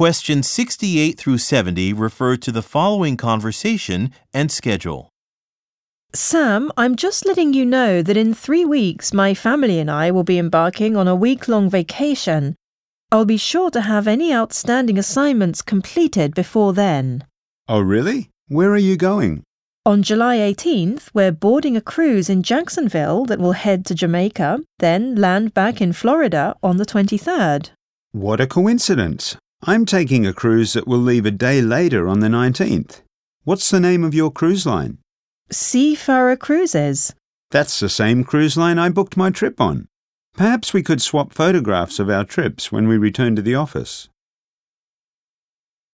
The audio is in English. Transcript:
Questions 68 through 70 refer to the following conversation and schedule. Sam, I'm just letting you know that in three weeks my family and I will be embarking on a week long vacation. I'll be sure to have any outstanding assignments completed before then. Oh, really? Where are you going? On July 18th, we're boarding a cruise in Jacksonville that will head to Jamaica, then land back in Florida on the 23rd. What a coincidence. I'm taking a cruise that will leave a day later on the 19th. What's the name of your cruise line? Seafarer Cruises. That's the same cruise line I booked my trip on. Perhaps we could swap photographs of our trips when we return to the office.